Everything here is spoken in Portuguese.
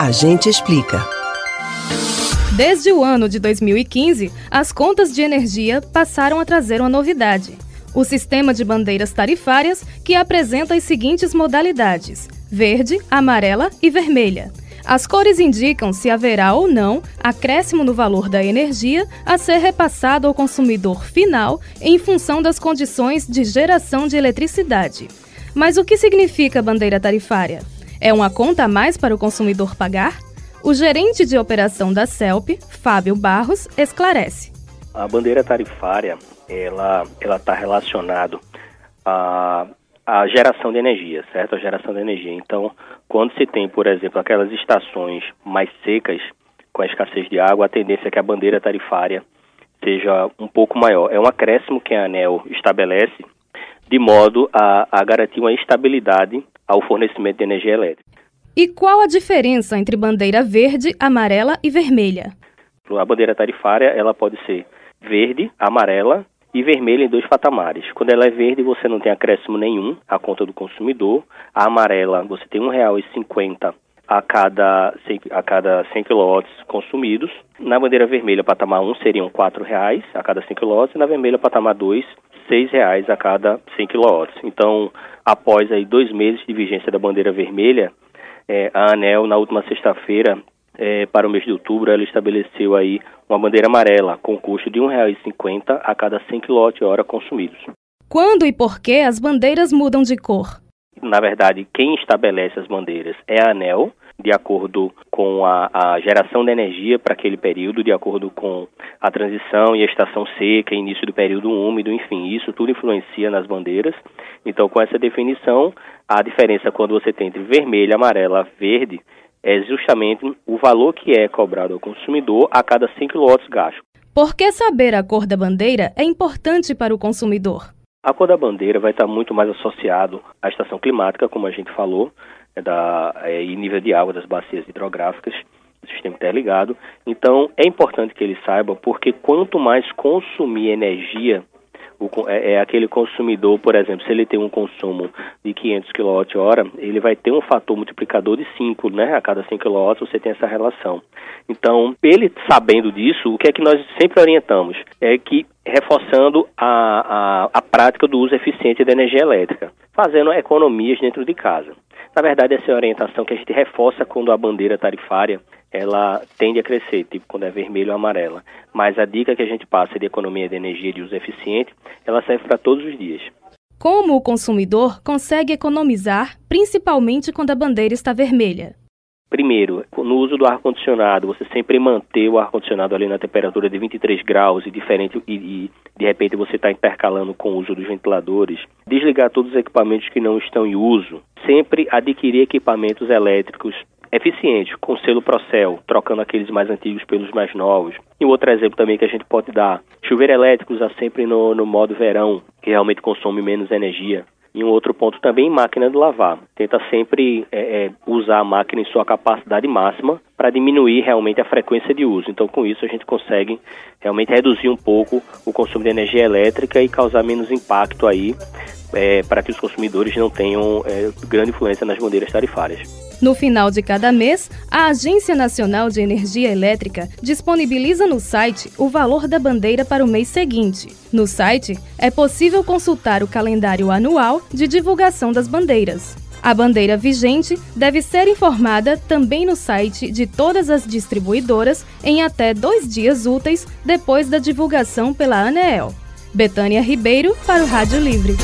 A gente explica. Desde o ano de 2015, as contas de energia passaram a trazer uma novidade: o sistema de bandeiras tarifárias que apresenta as seguintes modalidades: verde, amarela e vermelha. As cores indicam se haverá ou não acréscimo no valor da energia a ser repassado ao consumidor final em função das condições de geração de eletricidade. Mas o que significa bandeira tarifária? É uma conta a mais para o consumidor pagar? O gerente de operação da CELP, Fábio Barros, esclarece. A bandeira tarifária, ela está relacionado a a geração de energia, certo? A geração de energia. Então, quando se tem, por exemplo, aquelas estações mais secas, com a escassez de água, a tendência é que a bandeira tarifária seja um pouco maior. É um acréscimo que a ANEL estabelece de modo a, a garantir uma estabilidade ao fornecimento de energia elétrica. E qual a diferença entre bandeira verde, amarela e vermelha? A bandeira tarifária ela pode ser verde, amarela e vermelha em dois patamares. Quando ela é verde, você não tem acréscimo nenhum à conta do consumidor. A amarela, você tem R$ 1,50 a cada, a cada 100 kW consumidos. Na bandeira vermelha, patamar 1 seriam R$ 4,00 a cada 100 kW e na vermelha, patamar 2, R$ 6,00 a cada 100 kW. Então, após aí dois meses de vigência da bandeira vermelha, é, a ANEL, na última sexta-feira, é, para o mês de outubro, ela estabeleceu aí uma bandeira amarela com custo de R$ 1,50 a cada 100 kWh consumidos. Quando e por que as bandeiras mudam de cor? Na verdade, quem estabelece as bandeiras é a ANEL, de acordo com a, a geração de energia para aquele período, de acordo com a transição e a estação seca, início do período úmido, enfim, isso tudo influencia nas bandeiras. Então, com essa definição, a diferença quando você tem entre vermelho, amarela, verde, é justamente o valor que é cobrado ao consumidor a cada 100 kW gasto. Por que saber a cor da bandeira é importante para o consumidor? A cor da bandeira vai estar muito mais associado à estação climática, como a gente falou, da, é, e nível de água das bacias hidrográficas, do sistema interligado. Então, é importante que ele saiba, porque quanto mais consumir energia o, é, é, aquele consumidor, por exemplo, se ele tem um consumo de 500 kWh, ele vai ter um fator multiplicador de 5, né? A cada 100 kW você tem essa relação. Então, ele sabendo disso, o que é que nós sempre orientamos? É que reforçando a, a, a prática do uso eficiente da energia elétrica, fazendo economias dentro de casa. Na verdade, essa é a orientação que a gente reforça quando a bandeira tarifária ela tende a crescer, tipo quando é vermelho ou amarela. Mas a dica que a gente passa de economia de energia de uso eficiente, ela serve para todos os dias. Como o consumidor consegue economizar, principalmente quando a bandeira está vermelha? Primeiro, no uso do ar-condicionado, você sempre manter o ar-condicionado ali na temperatura de 23 graus e diferente e, e de repente você está intercalando com o uso dos ventiladores. Desligar todos os equipamentos que não estão em uso. Sempre adquirir equipamentos elétricos eficiente, com selo Procel, trocando aqueles mais antigos pelos mais novos. E outro exemplo também que a gente pode dar, chuveiro elétrico usar sempre no, no modo verão, que realmente consome menos energia. E um outro ponto também, máquina de lavar. Tenta sempre é, é, usar a máquina em sua capacidade máxima para diminuir realmente a frequência de uso. Então, com isso, a gente consegue realmente reduzir um pouco o consumo de energia elétrica e causar menos impacto aí é, para que os consumidores não tenham é, grande influência nas bandeiras tarifárias. No final de cada mês, a Agência Nacional de Energia Elétrica disponibiliza no site o valor da bandeira para o mês seguinte. No site, é possível consultar o calendário anual de divulgação das bandeiras. A bandeira vigente deve ser informada também no site de todas as distribuidoras em até dois dias úteis depois da divulgação pela ANEEL. Betânia Ribeiro para o Rádio Livre.